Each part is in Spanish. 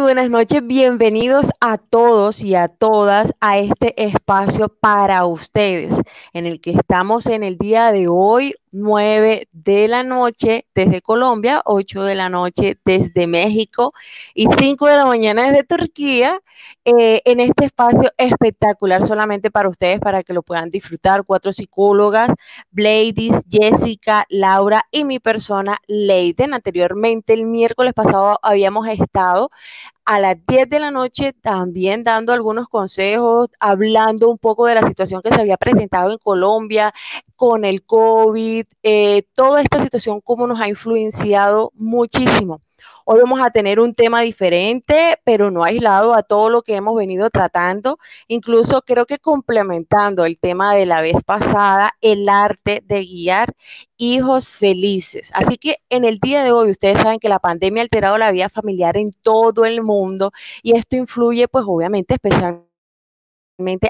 buenas noches. Bienvenidos a todos y a todas a este espacio para ustedes, en el que estamos en el día de hoy, 9 de la noche desde Colombia, 8 de la noche desde México y 5 de la mañana desde Turquía, eh, en este espacio espectacular solamente para ustedes, para que lo puedan disfrutar. Cuatro psicólogas, Bladys, Jessica, Laura y mi persona, Leiden. Anteriormente, el miércoles pasado, habíamos estado a las 10 de la noche también dando algunos consejos, hablando un poco de la situación que se había presentado en Colombia con el COVID, eh, toda esta situación, cómo nos ha influenciado muchísimo. Hoy vamos a tener un tema diferente, pero no aislado a todo lo que hemos venido tratando, incluso creo que complementando el tema de la vez pasada, el arte de guiar hijos felices. Así que en el día de hoy ustedes saben que la pandemia ha alterado la vida familiar en todo el mundo y esto influye pues obviamente especialmente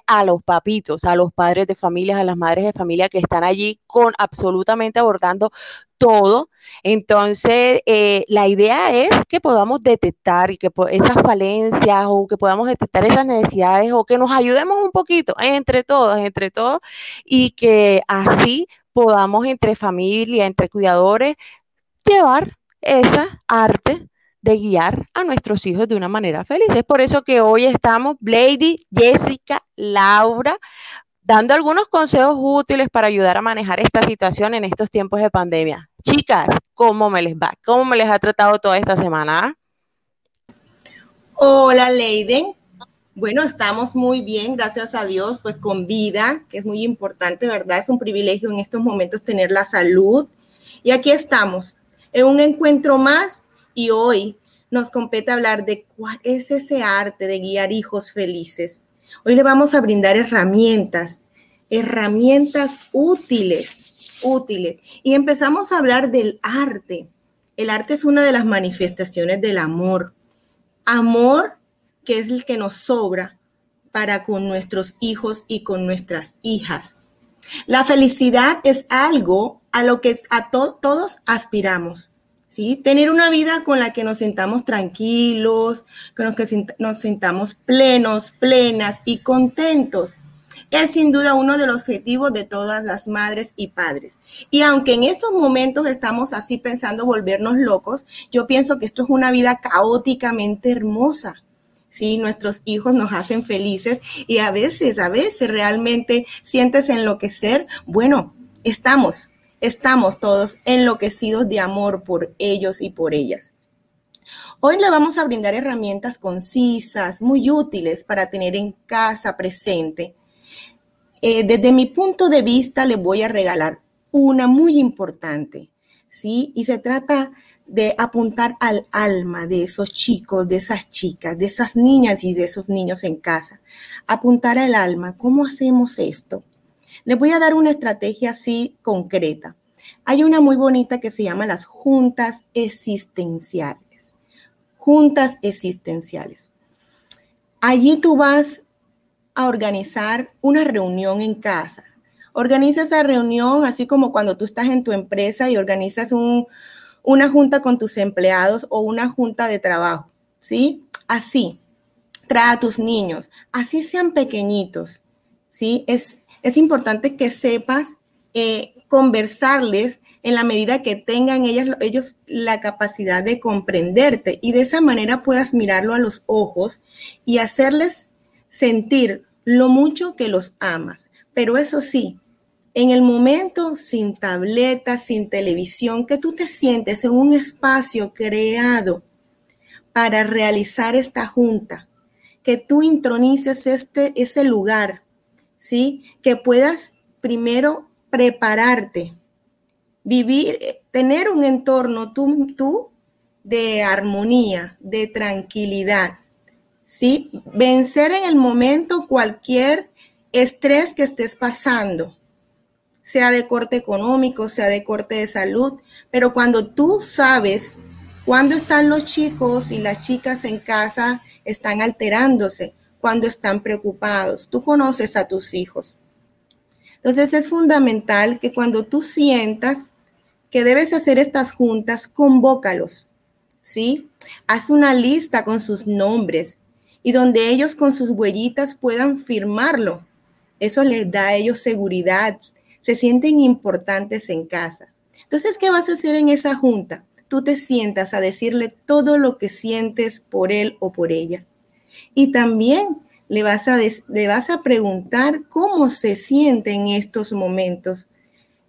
a los papitos, a los padres de familias, a las madres de familia que están allí con absolutamente abordando todo. Entonces, eh, la idea es que podamos detectar y que esas falencias o que podamos detectar esas necesidades o que nos ayudemos un poquito entre todos, entre todos, y que así podamos entre familia, entre cuidadores, llevar esa arte de guiar a nuestros hijos de una manera feliz. Es por eso que hoy estamos, Lady, Jessica, Laura, dando algunos consejos útiles para ayudar a manejar esta situación en estos tiempos de pandemia. Chicas, ¿cómo me les va? ¿Cómo me les ha tratado toda esta semana? Hola, Leiden. Bueno, estamos muy bien, gracias a Dios, pues con vida, que es muy importante, ¿verdad? Es un privilegio en estos momentos tener la salud. Y aquí estamos, en un encuentro más y hoy nos compete hablar de cuál es ese arte de guiar hijos felices. Hoy le vamos a brindar herramientas, herramientas útiles, útiles. Y empezamos a hablar del arte. El arte es una de las manifestaciones del amor. Amor que es el que nos sobra para con nuestros hijos y con nuestras hijas. La felicidad es algo a lo que a todos aspiramos. ¿Sí? Tener una vida con la que nos sintamos tranquilos, con la que nos sintamos plenos, plenas y contentos. Es sin duda uno de los objetivos de todas las madres y padres. Y aunque en estos momentos estamos así pensando volvernos locos, yo pienso que esto es una vida caóticamente hermosa. Sí, nuestros hijos nos hacen felices y a veces, a veces realmente sientes enloquecer. Bueno, estamos estamos todos enloquecidos de amor por ellos y por ellas. Hoy le vamos a brindar herramientas concisas, muy útiles para tener en casa presente. Eh, desde mi punto de vista, le voy a regalar una muy importante, ¿sí? Y se trata de apuntar al alma de esos chicos, de esas chicas, de esas niñas y de esos niños en casa. Apuntar al alma. ¿Cómo hacemos esto? Les voy a dar una estrategia así concreta. Hay una muy bonita que se llama las juntas existenciales. Juntas existenciales. Allí tú vas a organizar una reunión en casa. Organiza esa reunión así como cuando tú estás en tu empresa y organizas una junta con tus empleados o una junta de trabajo, ¿sí? Así. Trae a tus niños, así sean pequeñitos, ¿sí? Es, es importante que sepas eh, conversarles en la medida que tengan ellas, ellos la capacidad de comprenderte y de esa manera puedas mirarlo a los ojos y hacerles sentir lo mucho que los amas. Pero eso sí, en el momento sin tableta, sin televisión, que tú te sientes en un espacio creado para realizar esta junta, que tú intronices este, ese lugar, ¿sí? Que puedas primero prepararte, vivir, tener un entorno tú, tú de armonía, de tranquilidad, ¿sí? Vencer en el momento cualquier estrés que estés pasando, sea de corte económico, sea de corte de salud, pero cuando tú sabes cuándo están los chicos y las chicas en casa están alterándose, cuando están preocupados, tú conoces a tus hijos. Entonces es fundamental que cuando tú sientas que debes hacer estas juntas, convócalos. ¿sí? Haz una lista con sus nombres y donde ellos con sus huellitas puedan firmarlo. Eso les da a ellos seguridad, se sienten importantes en casa. Entonces, ¿qué vas a hacer en esa junta? Tú te sientas a decirle todo lo que sientes por él o por ella. Y también le vas a, le vas a preguntar cómo se siente en estos momentos.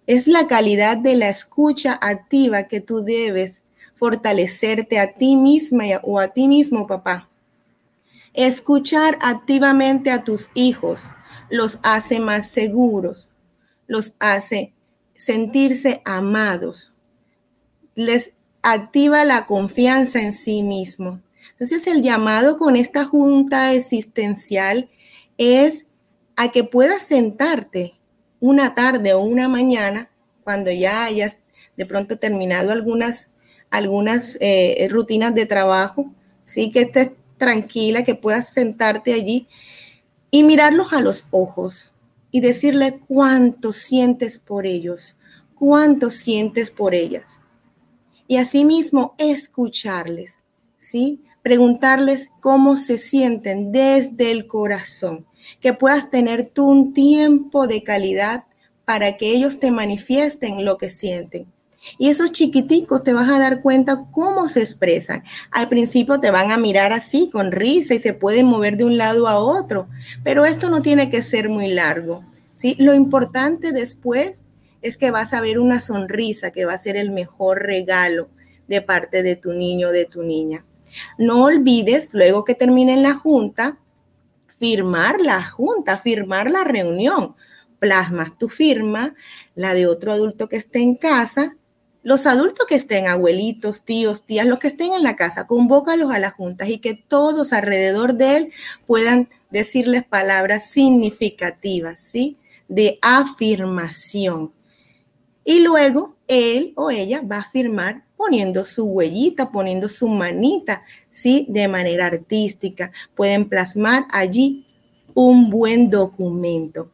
Es la calidad de la escucha activa que tú debes fortalecerte a ti misma o a ti mismo, papá. Escuchar activamente a tus hijos los hace más seguros, los hace sentirse amados, les activa la confianza en sí mismo. Entonces el llamado con esta junta existencial es a que puedas sentarte una tarde o una mañana cuando ya hayas de pronto terminado algunas, algunas eh, rutinas de trabajo, ¿sí? que estés tranquila, que puedas sentarte allí y mirarlos a los ojos y decirle cuánto sientes por ellos, cuánto sientes por ellas. Y asimismo escucharles, ¿sí? Preguntarles cómo se sienten desde el corazón, que puedas tener tú un tiempo de calidad para que ellos te manifiesten lo que sienten. Y esos chiquiticos te vas a dar cuenta cómo se expresan. Al principio te van a mirar así, con risa, y se pueden mover de un lado a otro, pero esto no tiene que ser muy largo. ¿sí? Lo importante después es que vas a ver una sonrisa que va a ser el mejor regalo de parte de tu niño o de tu niña. No olvides, luego que termine la junta, firmar la junta, firmar la reunión. Plasmas tu firma, la de otro adulto que esté en casa los adultos que estén, abuelitos, tíos, tías, los que estén en la casa, convócalos a las juntas y que todos alrededor de él puedan decirles palabras significativas, ¿sí? De afirmación. Y luego él o ella va a firmar poniendo su huellita, poniendo su manita, ¿sí? De manera artística. Pueden plasmar allí un buen documento.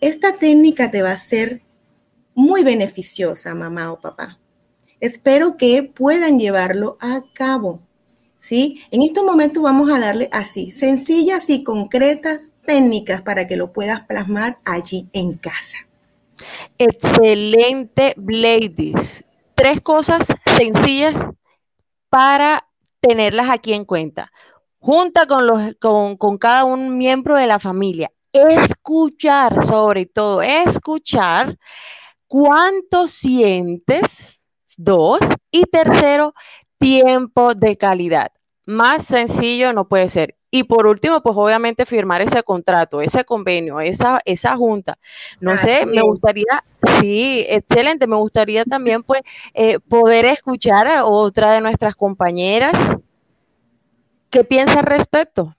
Esta técnica te va a ser muy beneficiosa, mamá o papá. Espero que puedan llevarlo a cabo. ¿sí? En estos momentos vamos a darle así, sencillas y concretas técnicas para que lo puedas plasmar allí en casa. Excelente, ladies. Tres cosas sencillas para tenerlas aquí en cuenta. Junta con, los, con, con cada un miembro de la familia. Escuchar, sobre todo, escuchar cuánto sientes Dos. Y tercero, tiempo de calidad. Más sencillo no puede ser. Y por último, pues obviamente firmar ese contrato, ese convenio, esa, esa junta. No sé, me gustaría, sí, excelente, me gustaría también pues eh, poder escuchar a otra de nuestras compañeras. ¿Qué piensa al respecto?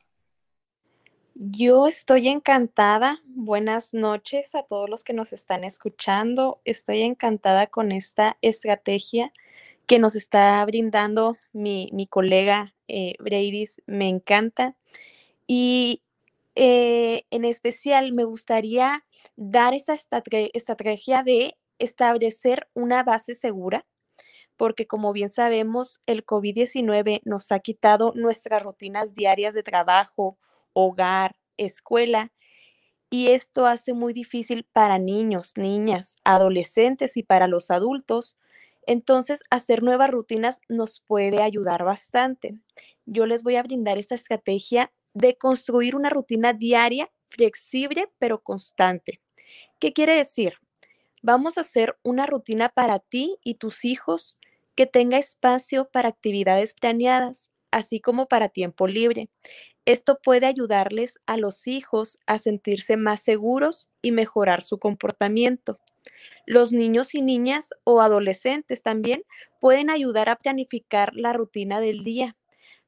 Yo estoy encantada. Buenas noches a todos los que nos están escuchando. Estoy encantada con esta estrategia que nos está brindando mi, colega eh, Me encanta. Y eh, en especial me gustaría dar esa estrategia de establecer una base segura, porque como bien sabemos, el COVID-19 nos ha quitado nuestras rutinas diarias de trabajo, hogar, escuela, y esto hace muy difícil para niños, niñas, adolescentes y para los adultos. Entonces, hacer nuevas rutinas nos puede ayudar bastante. Yo les voy a brindar esta estrategia de construir una rutina diaria, flexible, pero constante. ¿Qué quiere decir? Vamos a hacer una rutina para ti y tus hijos que tenga espacio para actividades planeadas, así como para tiempo libre. Esto puede ayudarles a los hijos a sentirse más seguros y mejorar su comportamiento. Los niños y niñas o adolescentes también pueden ayudar a planificar la rutina del día,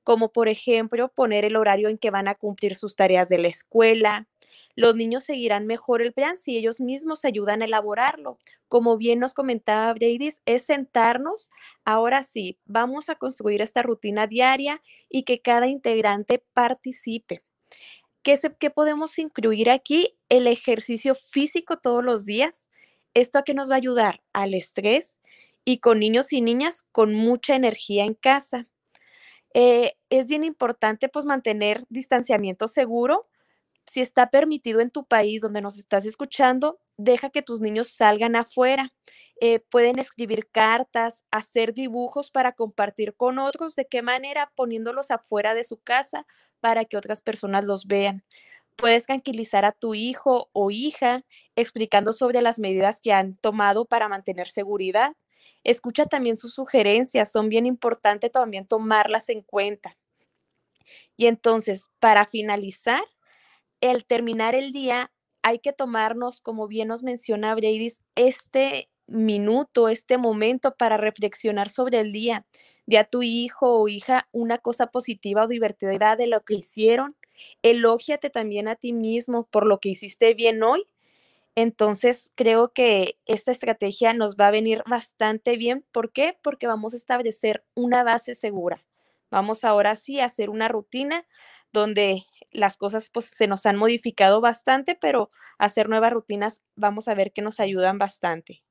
como por ejemplo poner el horario en que van a cumplir sus tareas de la escuela, los niños seguirán mejor el plan si ellos mismos ayudan a elaborarlo. Como bien nos comentaba Brady, es sentarnos, ahora sí, vamos a construir esta rutina diaria y que cada integrante participe. ¿Qué, ¿Qué podemos incluir aquí? El ejercicio físico todos los días. ¿Esto a qué nos va a ayudar? Al estrés y con niños y niñas con mucha energía en casa. Eh, es bien importante pues mantener distanciamiento seguro. Si está permitido en tu país donde nos estás escuchando, deja que tus niños salgan afuera. Eh, pueden escribir cartas, hacer dibujos para compartir con otros. ¿De qué manera? Poniéndolos afuera de su casa para que otras personas los vean. Puedes tranquilizar a tu hijo o hija explicando sobre las medidas que han tomado para mantener seguridad. Escucha también sus sugerencias, son bien importantes también tomarlas en cuenta. Y entonces, para finalizar, el terminar el día, hay que tomarnos, como bien nos menciona Brady, este minuto, este momento para reflexionar sobre el día. De a tu hijo o hija una cosa positiva o divertida de lo que hicieron. Elógiate también a ti mismo por lo que hiciste bien hoy. Entonces, creo que esta estrategia nos va a venir bastante bien. ¿Por qué? Porque vamos a establecer una base segura. Vamos ahora sí a hacer una rutina donde las cosas pues se nos han modificado bastante, pero hacer nuevas rutinas vamos a ver que nos ayudan bastante.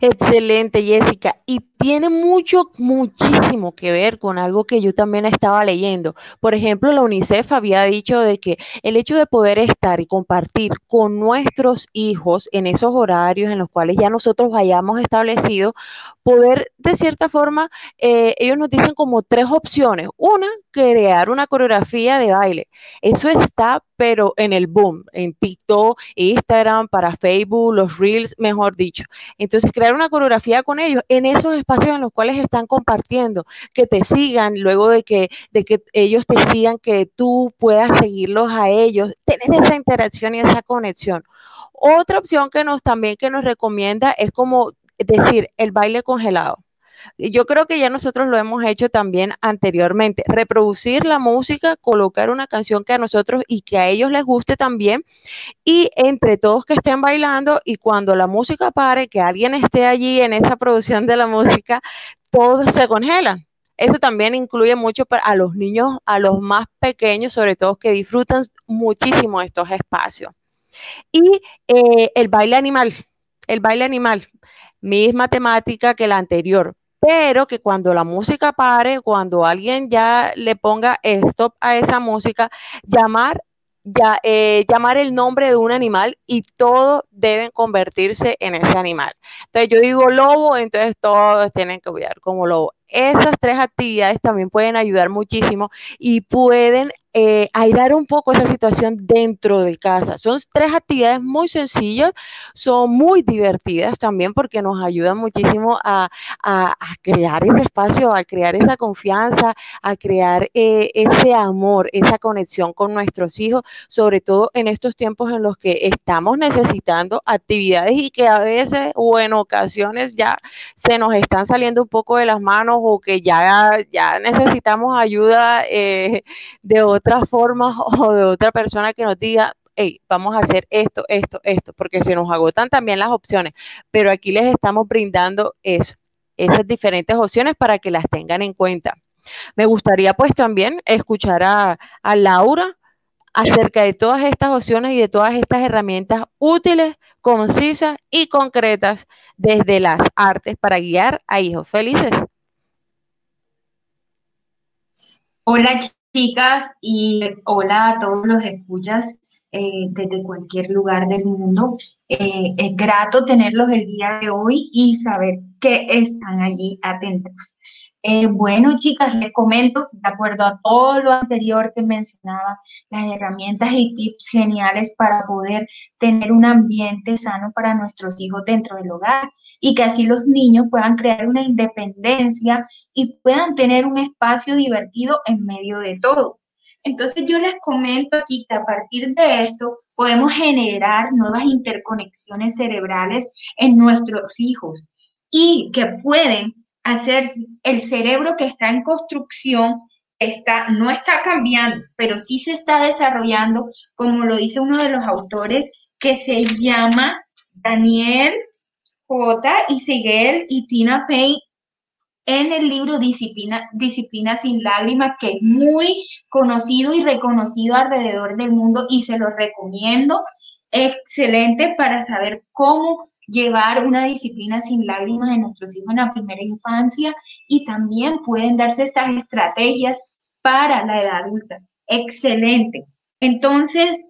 Excelente, Jessica. Y tiene mucho, muchísimo que ver con algo que yo también estaba leyendo. Por ejemplo, la UNICEF había dicho de que el hecho de poder estar y compartir con nuestros hijos en esos horarios en los cuales ya nosotros hayamos establecido, poder de cierta forma, eh, ellos nos dicen como tres opciones. Una, crear una coreografía de baile. Eso está, pero en el boom, en TikTok, Instagram, para Facebook, los Reels, mejor dicho. Entonces, crear una coreografía con ellos en esos espacios en los cuales están compartiendo, que te sigan, luego de que, de que ellos te sigan, que tú puedas seguirlos a ellos, tener esa interacción y esa conexión. Otra opción que nos también que nos recomienda es como decir el baile congelado. Yo creo que ya nosotros lo hemos hecho también anteriormente. Reproducir la música, colocar una canción que a nosotros y que a ellos les guste también. Y entre todos que estén bailando y cuando la música pare, que alguien esté allí en esa producción de la música, todos se congelan. Eso también incluye mucho a los niños, a los más pequeños, sobre todo que disfrutan muchísimo estos espacios. Y eh, el baile animal, el baile animal, misma temática que la anterior, pero que cuando la música pare, cuando alguien ya le ponga stop a esa música, llamar ya, eh, llamar el nombre de un animal y todos deben convertirse en ese animal. Entonces yo digo lobo, entonces todos tienen que cuidar como lobo. Esas tres actividades también pueden ayudar muchísimo y pueden eh, airar un poco esa situación dentro de casa. Son tres actividades muy sencillas, son muy divertidas también porque nos ayudan muchísimo a, crear ese espacio, a crear esa confianza, a crear eh, ese amor, esa conexión con nuestros hijos, sobre todo en estos tiempos en los que estamos necesitando actividades y que a veces o en ocasiones ya se nos están saliendo un poco de las manos o que ya, ya necesitamos ayuda eh, de otra forma o de otra persona que nos diga, hey, vamos a hacer esto, esto, esto, porque se nos agotan también las opciones, pero aquí les estamos brindando eso, esas diferentes opciones para que las tengan en cuenta. Me gustaría pues también escuchar a, a Laura acerca de todas estas opciones y de todas estas herramientas útiles, concisas y concretas desde las artes para guiar a hijos felices. Hola chicas y hola a todos los escuchas eh, desde cualquier lugar del mundo. Eh, es grato tenerlos el día de hoy y saber que están allí atentos. Eh, bueno, chicas, les comento, de acuerdo a todo lo anterior que mencionaba, las herramientas y tips geniales para poder tener un ambiente sano para nuestros hijos dentro del hogar y que así los niños puedan crear una independencia y puedan tener un espacio divertido en medio de todo. Entonces yo les comento aquí que a partir de esto podemos generar nuevas interconexiones cerebrales en nuestros hijos y que pueden hacer el cerebro que está en construcción, está, no está cambiando, pero sí se está desarrollando, como lo dice uno de los autores, que se llama Daniel J. y Sigel y Tina Payne en el libro Disciplina, Disciplina sin lágrimas, que es muy conocido y reconocido alrededor del mundo y se lo recomiendo. Excelente para saber cómo llevar una disciplina sin lágrimas en nuestros hijos en la primera infancia y también pueden darse estas estrategias para la edad adulta. Excelente. Entonces,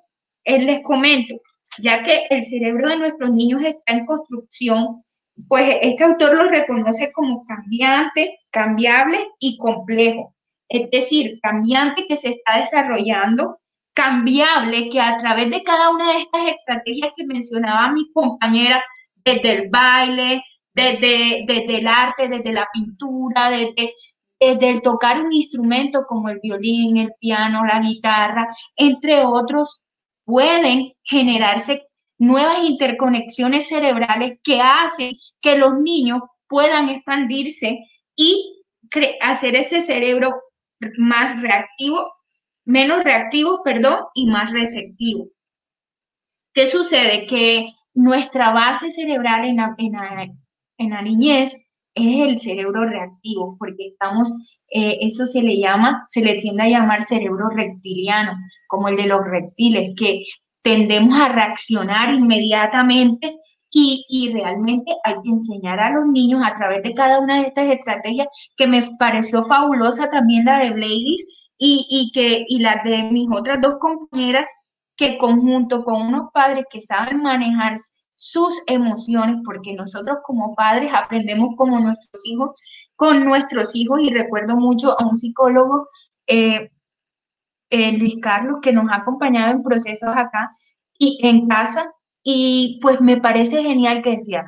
eh, les comento, ya que el cerebro de nuestros niños está en construcción, pues este autor lo reconoce como cambiante, cambiable y complejo. Es decir, cambiante que se está desarrollando, cambiable que a través de cada una de estas estrategias que mencionaba mi compañera, desde el baile, desde, desde el arte, desde la pintura, desde, desde el tocar un instrumento como el violín, el piano, la guitarra, entre otros, pueden generarse nuevas interconexiones cerebrales que hacen que los niños puedan expandirse y hacer ese cerebro más reactivo, menos reactivo, perdón, y más receptivo. ¿Qué sucede? Que nuestra base cerebral en la, en la, niñez es el cerebro reactivo, porque estamos, eh, eso se le llama, se le tiende a llamar cerebro reptiliano, como el de los reptiles, que tendemos a reaccionar inmediatamente y, y, realmente hay que enseñar a los niños a través de cada una de estas estrategias que me pareció fabulosa también la de Bladys y, y que y la de mis otras dos compañeras que conjunto con unos padres que saben manejar sus emociones, porque nosotros como padres aprendemos como nuestros hijos, con nuestros hijos, y recuerdo mucho a un psicólogo, eh, eh, Luis Carlos, que nos ha acompañado en procesos acá y en casa, y pues me parece genial que decía,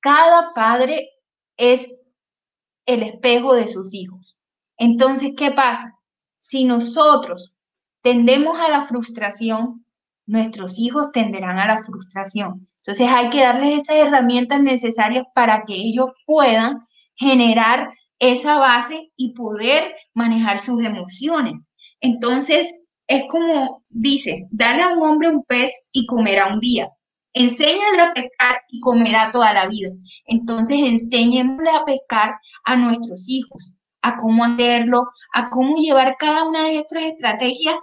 cada padre es el espejo de sus hijos. Entonces, ¿qué pasa? Si nosotros tendemos a la frustración, nuestros hijos tenderán a la frustración. Entonces hay que darles esas herramientas necesarias para que ellos puedan generar esa base y poder manejar sus emociones. Entonces es como dice, dale a un hombre un pez y comerá un día. Enséñale a pescar y comerá toda la vida. Entonces enséñenle a pescar a nuestros hijos, a cómo hacerlo, a cómo llevar cada una de estas estrategias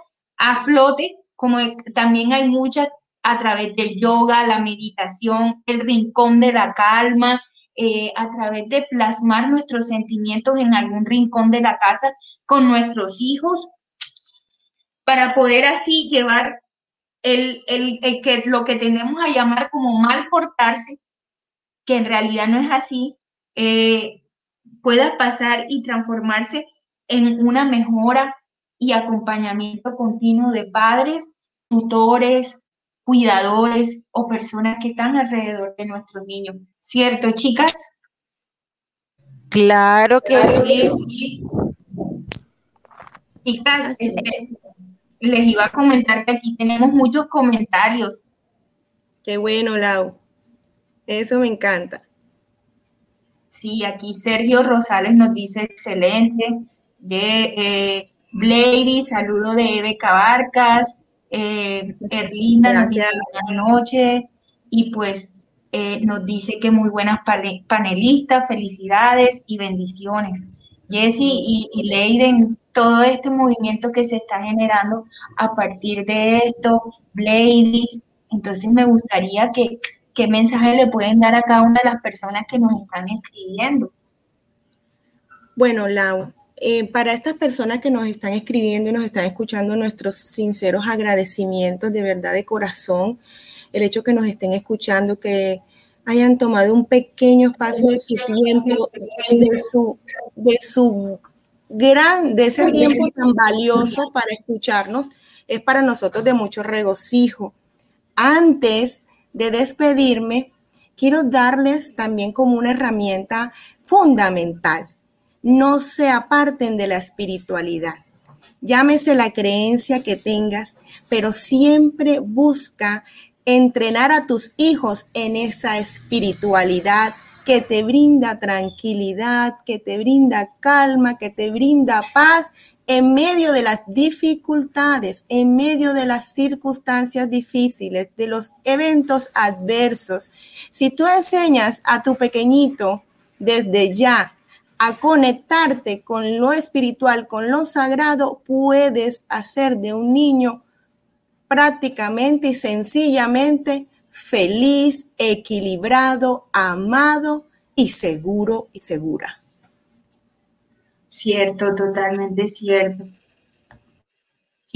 a flote, como también hay muchas a través del yoga, la meditación, el rincón de la calma, eh, a través de plasmar nuestros sentimientos en algún rincón de la casa con nuestros hijos, para poder así llevar el, que, lo que tenemos a llamar como mal portarse, que en realidad no es así, eh, pueda pasar y transformarse en una mejora y acompañamiento continuo de padres, tutores, cuidadores o personas que están alrededor de nuestros niños. ¿Cierto, chicas? Claro que sí. Chicas, este, les iba a comentar que aquí tenemos muchos comentarios. Qué bueno, Lau. Eso me encanta. Sí, aquí Sergio Rosales nos dice excelente. De, eh, Blady, saludo de Eve Cabarcas, eh, Erlinda nos dice buenas noches y pues eh, nos dice que muy buenas panelistas, felicidades y bendiciones. Jessie y, y Leiden, todo este movimiento que se está generando a partir de esto, Bladies, entonces me gustaría que qué mensaje le pueden dar a cada una de las personas que nos están escribiendo. Bueno, Lau, eh, para estas personas que nos están escribiendo y nos están escuchando, nuestros sinceros agradecimientos de verdad de corazón, el hecho que nos estén escuchando, que hayan tomado un pequeño espacio de su tiempo, de su, de su gran, de ese tiempo tan valioso para escucharnos, es para nosotros de mucho regocijo. Antes de despedirme, quiero darles también como una herramienta fundamental no se aparten de la espiritualidad. Llámese la creencia que tengas, pero siempre busca entrenar a tus hijos en esa espiritualidad que te brinda tranquilidad, que te brinda calma, que te brinda paz en medio de las dificultades, en medio de las circunstancias difíciles, de los eventos adversos. Si tú enseñas a tu pequeñito desde ya a conectarte con lo espiritual, con lo sagrado, puedes hacer de un niño prácticamente y sencillamente feliz, equilibrado, amado y seguro y segura. Cierto, totalmente cierto.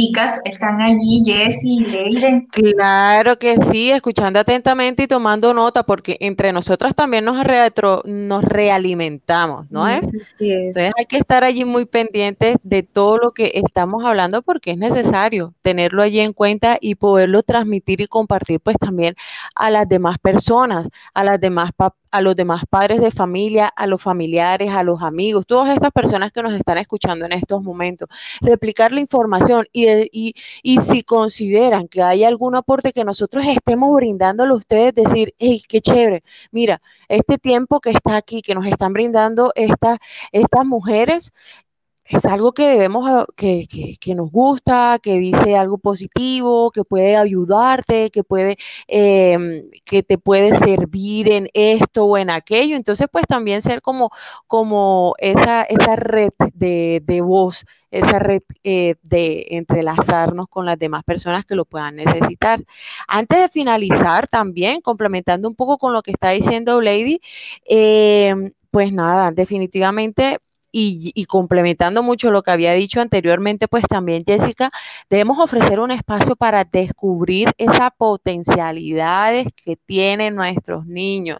Chicas, ¿están allí Jessie y Leiden? Claro que sí, escuchando atentamente y tomando nota, porque entre nosotras también nos, retro, nos realimentamos, ¿no es? Entonces hay que estar allí muy pendientes de todo lo que estamos hablando, porque es necesario tenerlo allí en cuenta y poderlo transmitir y compartir pues también a las demás personas, a las demás a los demás padres de familia, a los familiares, a los amigos, todas estas personas que nos están escuchando en estos momentos, replicar la información y, y, y si consideran que hay algún aporte que nosotros estemos brindándole a ustedes, decir, hey, qué chévere, mira, este tiempo que está aquí, que nos están brindando estas mujeres, es algo que debemos, que, que, nos gusta, que dice algo positivo, que puede ayudarte, que puede, em, que te puede servir en esto o en aquello. Entonces, pues también ser como, como esa, esa red de, de voz, esa red eh, de entrelazarnos con las demás personas que lo puedan necesitar. Antes de finalizar, también complementando un poco con lo que está diciendo Lady, em, pues nada, definitivamente y, complementando mucho lo que había dicho anteriormente, pues también, Jessica, debemos ofrecer un espacio para descubrir esas potencialidades que tienen nuestros niños,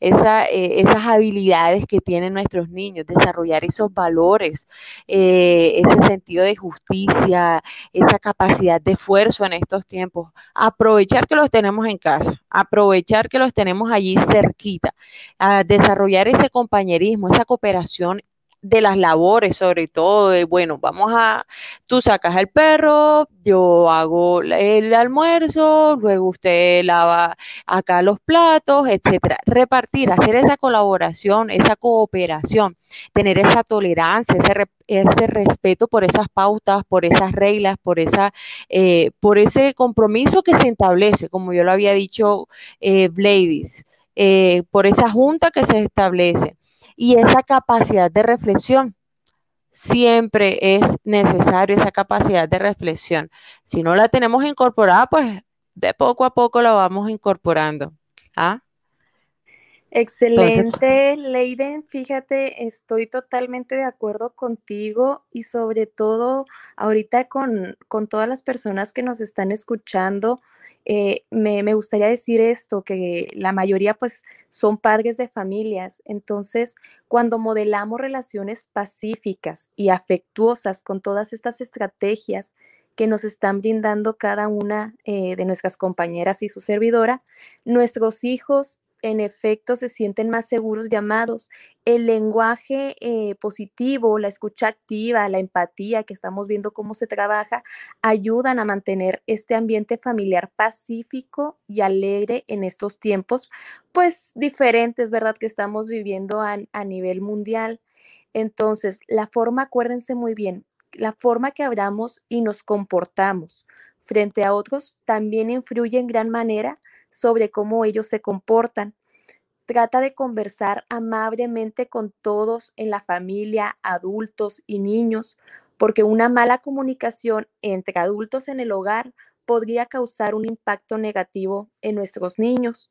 eh, esas habilidades que tienen nuestros niños, desarrollar esos valores, eh, ese sentido de justicia, esa capacidad de esfuerzo en estos tiempos. Aprovechar que los tenemos en casa, aprovechar que los tenemos allí cerquita, a desarrollar ese compañerismo, esa cooperación de las labores, sobre todo, de, bueno, vamos a, tú sacas el perro, yo hago el almuerzo, luego usted lava acá los platos, etcétera. Repartir, hacer esa colaboración, esa cooperación, tener esa tolerancia, ese, ese respeto por esas pautas, por esas reglas, por, esa, eh, por ese compromiso que se establece, como yo lo había dicho, eh, eh, por esa junta que se establece y esa capacidad de reflexión. Siempre es necesario esa capacidad de reflexión. Si no la tenemos incorporada, pues de poco a poco la vamos incorporando. ¿Ah? Excelente, Leiden. Fíjate, estoy totalmente de acuerdo contigo y sobre todo ahorita con, todas las personas que nos están escuchando, eh, me, me, gustaría decir esto, que la mayoría pues son padres de familias. Entonces, cuando modelamos relaciones pacíficas y afectuosas con todas estas estrategias, que nos están brindando cada una eh, de nuestras compañeras y su servidora, nuestros hijos en efecto se sienten más seguros llamados. El lenguaje eh, positivo, la escucha activa, la empatía que estamos viendo cómo se trabaja, ayudan a mantener este ambiente familiar pacífico y alegre en estos tiempos, pues diferentes, ¿verdad? Que estamos viviendo a, a nivel mundial. Entonces, la forma, acuérdense muy bien, la forma que hablamos y nos comportamos frente a otros también influye en gran manera sobre cómo ellos se comportan. Trata de conversar amablemente con todos en la familia, adultos y niños, porque una mala comunicación entre adultos en el hogar podría causar un impacto negativo en nuestros niños.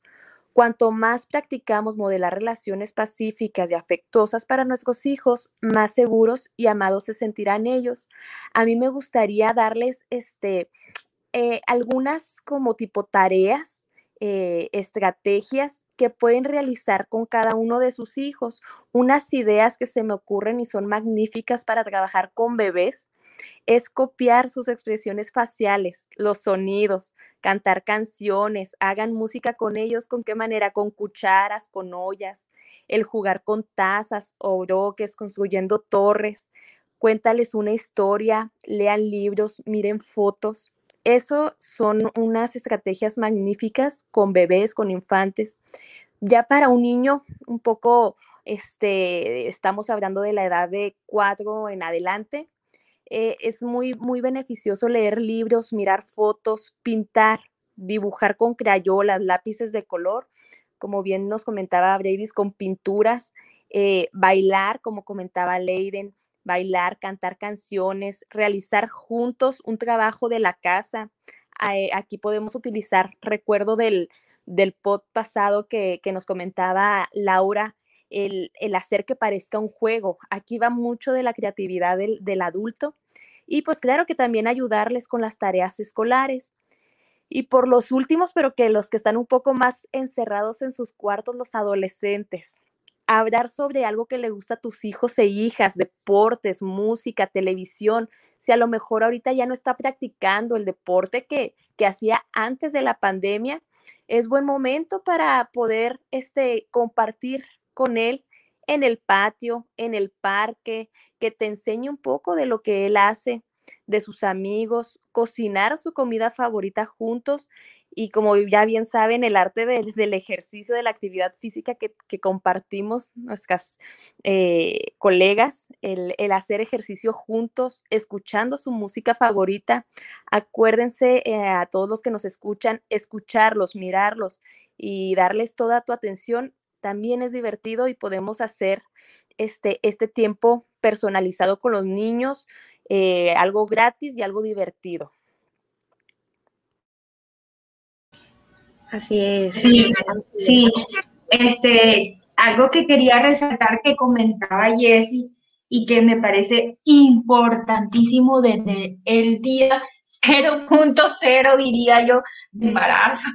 Cuanto más practicamos modelar relaciones pacíficas y afectuosas para nuestros hijos, más seguros y amados se sentirán ellos. A mí me gustaría darles este, eh, algunas como tipo tareas eh, estrategias que pueden realizar con cada uno de sus hijos. Unas ideas que se me ocurren y son magníficas para trabajar con bebés es copiar sus expresiones faciales, los sonidos, cantar canciones, hagan música con ellos, con qué manera, con cucharas, con ollas, el jugar con tazas o broques, construyendo torres. Cuéntales una historia, lean libros, miren fotos. Eso son unas estrategias magníficas con bebés, con infantes. Ya para un niño un poco, este, estamos hablando de la edad de cuatro en adelante, eh, es muy, muy beneficioso leer libros, mirar fotos, pintar, dibujar con crayolas, lápices de color, como bien nos comentaba Brady's, con pinturas, eh, bailar, como comentaba Leiden, bailar, cantar canciones, realizar juntos un trabajo de la casa, aquí podemos utilizar, recuerdo del, del pod pasado que, nos comentaba Laura, el, hacer que parezca un juego. Aquí va mucho de la creatividad del, del adulto y pues claro que también ayudarles con las tareas escolares. Y por los últimos, pero que los que están un poco más encerrados en sus cuartos, los adolescentes hablar sobre algo que le gusta a tus hijos e hijas, deportes, música, televisión. Si a lo mejor ahorita ya no está practicando el deporte que, que hacía antes de la pandemia, es buen momento para poder este, compartir con él en el patio, en el parque, que te enseñe un poco de lo que él hace, de sus amigos, cocinar su comida favorita juntos y como ya bien saben, el arte del ejercicio, de la actividad física que, compartimos nuestras eh, colegas, el, hacer ejercicio juntos, escuchando su música favorita. Acuérdense eh, a todos los que nos escuchan, escucharlos, mirarlos y darles toda tu atención. También es divertido y podemos hacer este, este tiempo personalizado con los niños, eh, algo gratis y algo divertido. Así es. Sí, sí. Este, algo que quería resaltar que comentaba Jessie y que me parece importantísimo desde el día 0.0, diría yo, de embarazo,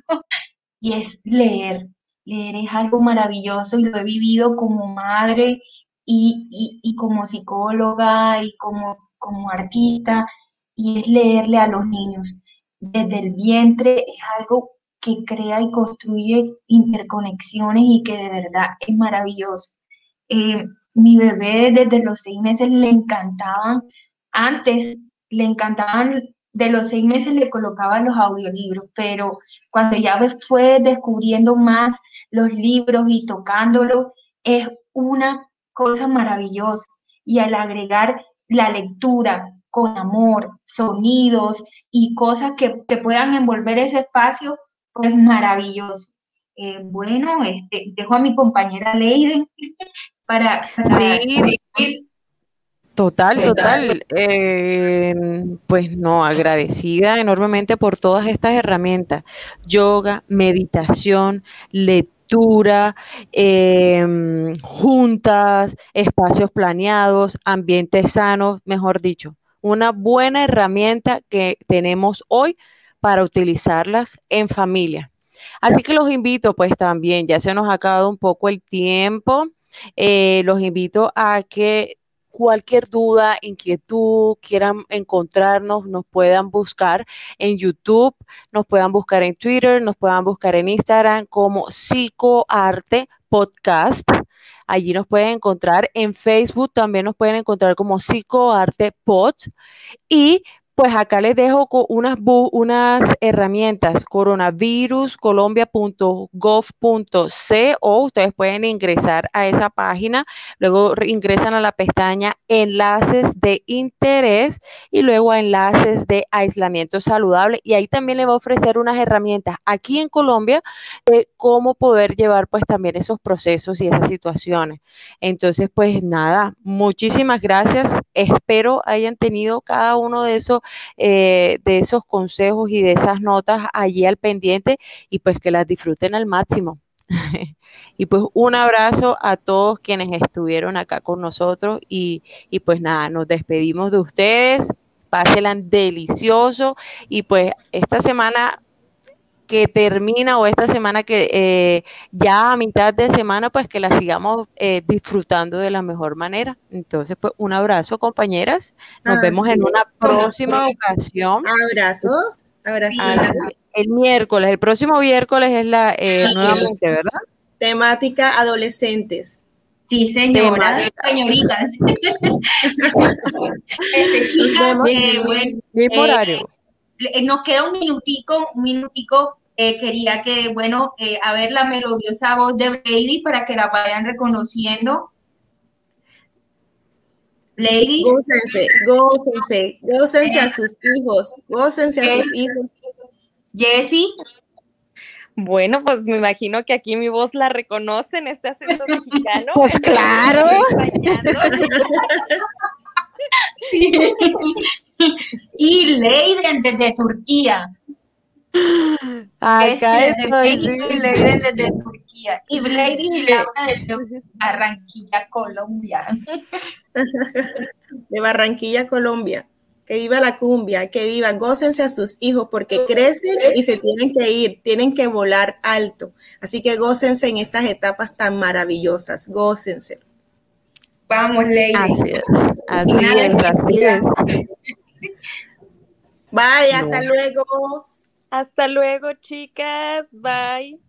y es leer. Leer es algo maravilloso y lo he vivido como madre y, y, como psicóloga y como, como artista, y es leerle a los niños. Desde el vientre es algo que crea y construye interconexiones y que de verdad es maravilloso. Eh, mi bebé desde los seis meses le encantaban, antes le encantaban, de los seis meses le colocaban los audiolibros, pero cuando ya fue descubriendo más los libros y tocándolos, es una cosa maravillosa. Y al agregar la lectura con amor, sonidos y cosas que, que puedan envolver ese espacio, pues maravilloso. Eh, bueno, este, dejo a mi compañera Leiden para... Sí, Total, total. Eh, pues no, agradecida enormemente por todas estas herramientas. Yoga, meditación, lectura, em, juntas, espacios planeados, ambientes sanos, mejor dicho. Una buena herramienta que tenemos hoy para utilizarlas en familia. Así que los invito, pues también, ya se nos ha acabado un poco el tiempo, eh, los invito a que cualquier duda, inquietud, quieran encontrarnos, nos puedan buscar en YouTube, nos puedan buscar en Twitter, nos puedan buscar en Instagram como Psicoarte Podcast. Allí nos pueden encontrar en Facebook, también nos pueden encontrar como Psicoarte Pod. Y pues acá les dejo unas, unas herramientas, coronaviruscolombia.gov.co, ustedes pueden ingresar a esa página, luego ingresan a la pestaña enlaces de interés y luego a enlaces de aislamiento saludable y ahí también les va a ofrecer unas herramientas aquí en Colombia de cómo poder llevar pues también esos procesos y esas situaciones. Entonces pues nada, muchísimas gracias, espero hayan tenido cada uno de esos eh, de esos consejos y de esas notas allí al pendiente y pues que las disfruten al máximo. y pues un abrazo a todos quienes estuvieron acá con nosotros y, y pues nada, nos despedimos de ustedes, pásenla delicioso y pues esta semana que termina o esta semana que eh, ya a mitad de semana, pues que la sigamos eh, disfrutando de la mejor manera. Entonces, pues un abrazo, compañeras. Nos vemos en una próxima ocasión. Abrazos. Abrazos. El miércoles, el próximo miércoles es la eh, nuevamente, ¿verdad? Temática adolescentes. Sí, señora, señoritas. este, chicas, bueno, horario. nos queda un minutico, un minutico eh, quería que, bueno, eh, a ver la melodiosa voz de Lady para que la vayan reconociendo. Ladies. Gócense, gócense, gócense a sus hijos, gócense a sus hijos. Jessie. Bueno, pues me imagino que aquí mi voz la reconocen, este acento mexicano. Pues claro. sí. Y Leiden desde Turquía. Acá desde México y Lady desde Turquía. Y Lady y Laura desde Barranquilla, Colombia. De Barranquilla, Colombia. Que viva la cumbia, que viva, gócense a sus hijos porque crecen y se tienen que ir, tienen que volar alto. Así que gócense en estas etapas tan maravillosas, gócense. Vamos, Lady. Así es, así es, así es. Bye, hasta luego. Hasta luego, chicas. Bye.